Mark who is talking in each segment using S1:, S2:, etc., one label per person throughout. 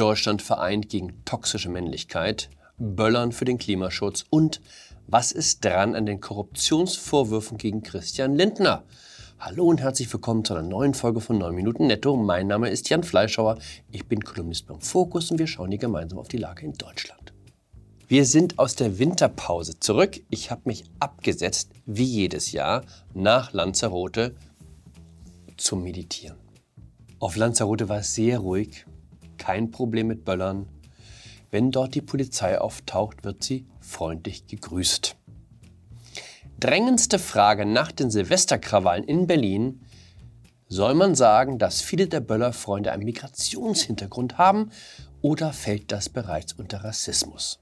S1: Deutschland vereint gegen toxische Männlichkeit, Böllern für den Klimaschutz und was ist dran an den Korruptionsvorwürfen gegen Christian Lindner? Hallo und herzlich willkommen zu einer neuen Folge von 9 Minuten Netto. Mein Name ist Jan Fleischhauer, ich bin Kolumnist beim Fokus und wir schauen hier gemeinsam auf die Lage in Deutschland. Wir sind aus der Winterpause zurück. Ich habe mich abgesetzt, wie jedes Jahr, nach Lanzarote zum Meditieren. Auf Lanzarote war es sehr ruhig, kein Problem mit Böllern. Wenn dort die Polizei auftaucht, wird sie freundlich gegrüßt. Drängendste Frage nach den Silvesterkrawallen in Berlin. Soll man sagen, dass viele der Böllerfreunde einen Migrationshintergrund haben oder fällt das bereits unter Rassismus?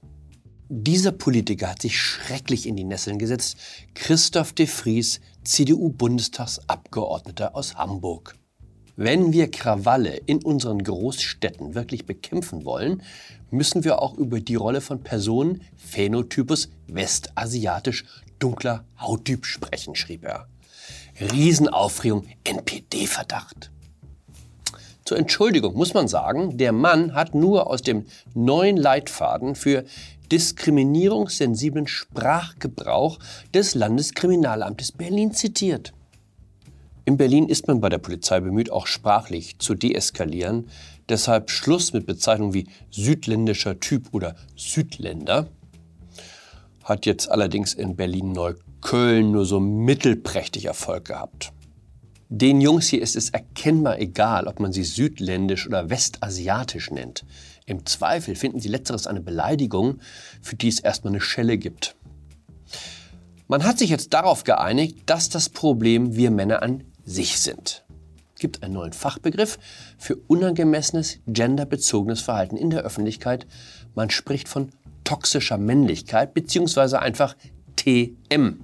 S1: Dieser Politiker hat sich schrecklich in die Nesseln gesetzt. Christoph de Vries, CDU-Bundestagsabgeordneter aus Hamburg. Wenn wir Krawalle in unseren Großstädten wirklich bekämpfen wollen, müssen wir auch über die Rolle von Personen Phänotypus westasiatisch dunkler Hauttyp sprechen, schrieb er. Riesenaufregung, NPD-Verdacht. Zur Entschuldigung muss man sagen, der Mann hat nur aus dem neuen Leitfaden für diskriminierungssensiblen Sprachgebrauch des Landeskriminalamtes Berlin zitiert. In Berlin ist man bei der Polizei bemüht, auch sprachlich zu deeskalieren. Deshalb Schluss mit Bezeichnungen wie südländischer Typ oder Südländer. Hat jetzt allerdings in Berlin-Neukölln nur so mittelprächtig Erfolg gehabt. Den Jungs hier ist es erkennbar egal, ob man sie südländisch oder westasiatisch nennt. Im Zweifel finden sie letzteres eine Beleidigung, für die es erstmal eine Schelle gibt. Man hat sich jetzt darauf geeinigt, dass das Problem wir Männer an sich sind. Es gibt einen neuen Fachbegriff für unangemessenes genderbezogenes Verhalten in der Öffentlichkeit. Man spricht von toxischer Männlichkeit beziehungsweise einfach TM.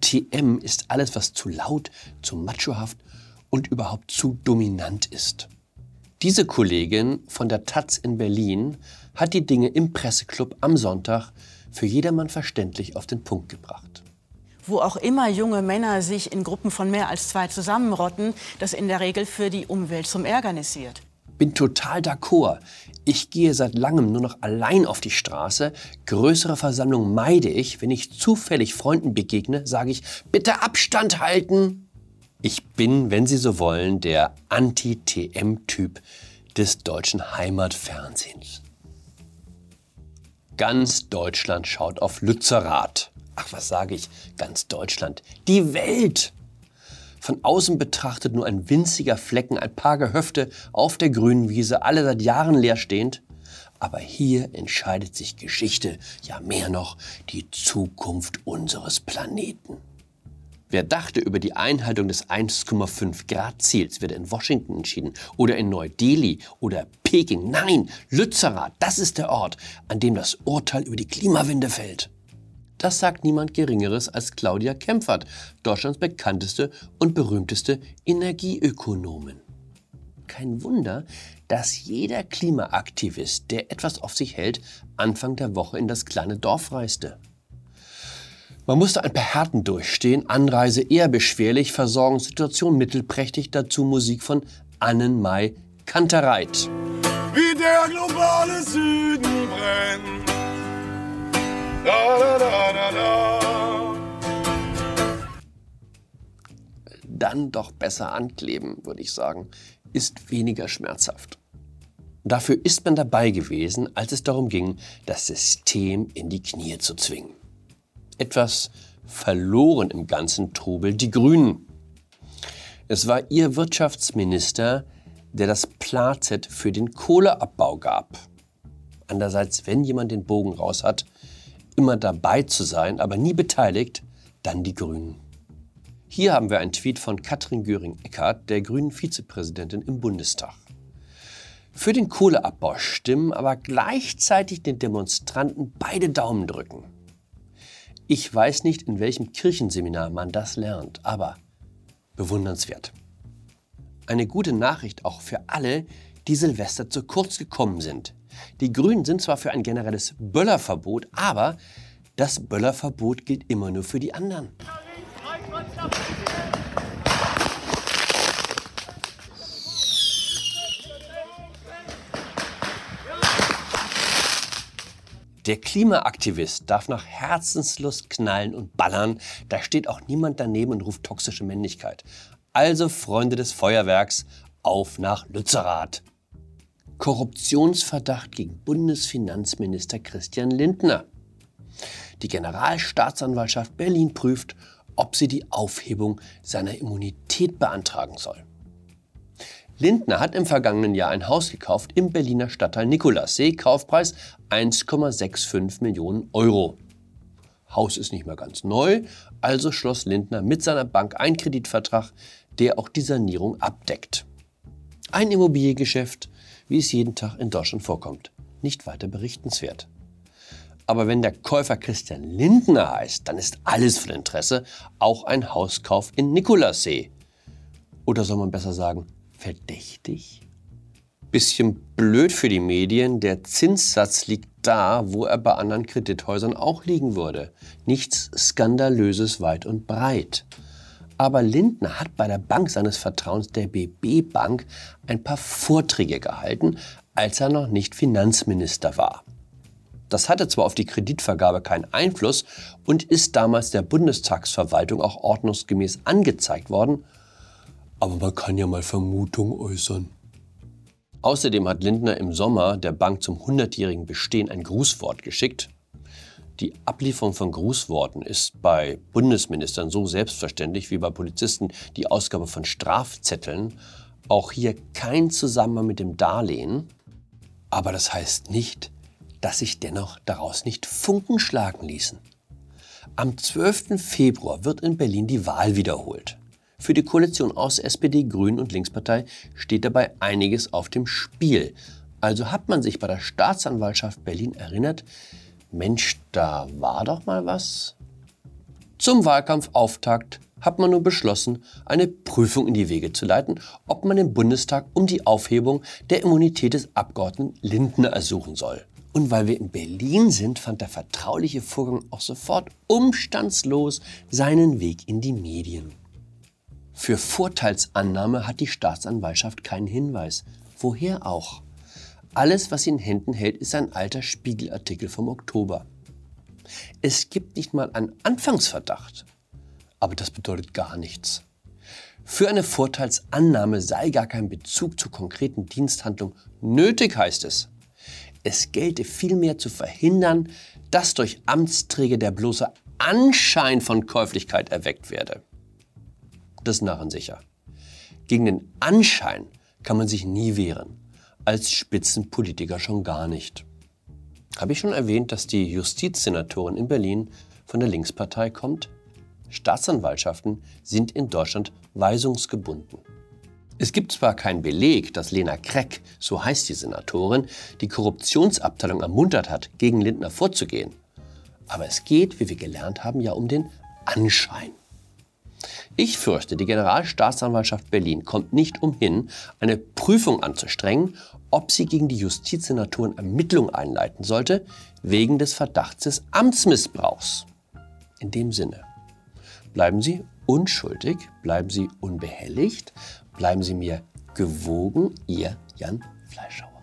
S1: TM ist alles, was zu laut, zu machohaft und überhaupt zu dominant ist. Diese Kollegin von der Taz in Berlin hat die Dinge im Presseclub am Sonntag für jedermann verständlich auf den Punkt gebracht
S2: wo auch immer junge Männer sich in Gruppen von mehr als zwei zusammenrotten, das in der Regel für die Umwelt zum Ärgernis wird.
S1: Bin total d'accord. Ich gehe seit langem nur noch allein auf die Straße. Größere Versammlungen meide ich. Wenn ich zufällig Freunden begegne, sage ich, bitte Abstand halten. Ich bin, wenn Sie so wollen, der Anti-TM-Typ des deutschen Heimatfernsehens. Ganz Deutschland schaut auf Lützerath ach was sage ich, ganz Deutschland, die Welt. Von außen betrachtet nur ein winziger Flecken, ein paar Gehöfte auf der grünen Wiese, alle seit Jahren leer stehend. Aber hier entscheidet sich Geschichte, ja mehr noch, die Zukunft unseres Planeten. Wer dachte, über die Einhaltung des 1,5 Grad Ziels wird in Washington entschieden oder in Neu-Delhi oder Peking? Nein, Lützerath, das ist der Ort, an dem das Urteil über die Klimawende fällt. Das sagt niemand Geringeres als Claudia Kempfert, Deutschlands bekannteste und berühmteste Energieökonomin. Kein Wunder, dass jeder Klimaaktivist, der etwas auf sich hält, Anfang der Woche in das kleine Dorf reiste. Man musste ein paar Härten durchstehen, Anreise eher beschwerlich, Versorgungssituation mittelprächtig, dazu Musik von Annenmai Kantereit.
S3: Wie der globale Süden brennt
S1: Dann doch besser ankleben, würde ich sagen, ist weniger schmerzhaft. Dafür ist man dabei gewesen, als es darum ging, das System in die Knie zu zwingen. Etwas verloren im ganzen Trubel die Grünen. Es war ihr Wirtschaftsminister, der das Plazet für den Kohleabbau gab. Andererseits, wenn jemand den Bogen raus hat, immer dabei zu sein, aber nie beteiligt, dann die Grünen. Hier haben wir einen Tweet von Katrin Göring-Eckardt, der grünen Vizepräsidentin im Bundestag. Für den Kohleabbau stimmen, aber gleichzeitig den Demonstranten beide Daumen drücken. Ich weiß nicht, in welchem Kirchenseminar man das lernt, aber bewundernswert. Eine gute Nachricht auch für alle, die Silvester zu kurz gekommen sind. Die Grünen sind zwar für ein generelles Böllerverbot, aber das Böllerverbot gilt immer nur für die anderen. Der Klimaaktivist darf nach Herzenslust knallen und ballern. Da steht auch niemand daneben und ruft toxische Männlichkeit. Also, Freunde des Feuerwerks, auf nach Lützerath. Korruptionsverdacht gegen Bundesfinanzminister Christian Lindner. Die Generalstaatsanwaltschaft Berlin prüft, ob sie die Aufhebung seiner Immunität beantragen soll. Lindner hat im vergangenen Jahr ein Haus gekauft im Berliner Stadtteil Nikolassee, Kaufpreis 1,65 Millionen Euro. Haus ist nicht mehr ganz neu, also schloss Lindner mit seiner Bank einen Kreditvertrag, der auch die Sanierung abdeckt. Ein Immobiliengeschäft, wie es jeden Tag in Deutschland vorkommt. Nicht weiter berichtenswert. Aber wenn der Käufer Christian Lindner heißt, dann ist alles von Interesse, auch ein Hauskauf in Nikolassee. Oder soll man besser sagen, verdächtig? Bisschen blöd für die Medien, der Zinssatz liegt da, wo er bei anderen Kredithäusern auch liegen würde. Nichts Skandalöses weit und breit. Aber Lindner hat bei der Bank seines Vertrauens, der BB Bank, ein paar Vorträge gehalten, als er noch nicht Finanzminister war. Das hatte zwar auf die Kreditvergabe keinen Einfluss und ist damals der Bundestagsverwaltung auch ordnungsgemäß angezeigt worden, aber man kann ja mal Vermutungen äußern. Außerdem hat Lindner im Sommer der Bank zum 100-jährigen Bestehen ein Grußwort geschickt. Die Ablieferung von Grußworten ist bei Bundesministern so selbstverständlich wie bei Polizisten die Ausgabe von Strafzetteln. Auch hier kein Zusammenhang mit dem Darlehen. Aber das heißt nicht, dass sich dennoch daraus nicht Funken schlagen ließen. Am 12. Februar wird in Berlin die Wahl wiederholt. Für die Koalition aus SPD, Grünen und Linkspartei steht dabei einiges auf dem Spiel. Also hat man sich bei der Staatsanwaltschaft Berlin erinnert, Mensch, da war doch mal was. Zum Wahlkampfauftakt hat man nun beschlossen, eine Prüfung in die Wege zu leiten, ob man im Bundestag um die Aufhebung der Immunität des Abgeordneten Lindner ersuchen soll. Und weil wir in Berlin sind, fand der vertrauliche Vorgang auch sofort umstandslos seinen Weg in die Medien. Für Vorteilsannahme hat die Staatsanwaltschaft keinen Hinweis. Woher auch? Alles, was sie in Händen hält, ist ein alter Spiegelartikel vom Oktober. Es gibt nicht mal einen Anfangsverdacht. Aber das bedeutet gar nichts. Für eine Vorteilsannahme sei gar kein Bezug zur konkreten Diensthandlung nötig, heißt es. Es gelte vielmehr zu verhindern, dass durch Amtsträger der bloße Anschein von Käuflichkeit erweckt werde. Das Narren sicher. Gegen den Anschein kann man sich nie wehren, als Spitzenpolitiker schon gar nicht. Habe ich schon erwähnt, dass die Justizsenatorin in Berlin von der Linkspartei kommt? Staatsanwaltschaften sind in Deutschland weisungsgebunden. Es gibt zwar keinen Beleg, dass Lena Kreck, so heißt die Senatorin, die Korruptionsabteilung ermuntert hat, gegen Lindner vorzugehen. Aber es geht, wie wir gelernt haben, ja um den Anschein. Ich fürchte, die Generalstaatsanwaltschaft Berlin kommt nicht umhin, eine Prüfung anzustrengen, ob sie gegen die Justizsenatoren Ermittlungen einleiten sollte, wegen des Verdachts des Amtsmissbrauchs. In dem Sinne, bleiben Sie unschuldig, bleiben Sie unbehelligt Bleiben Sie mir gewogen, Ihr Jan Fleischhauer.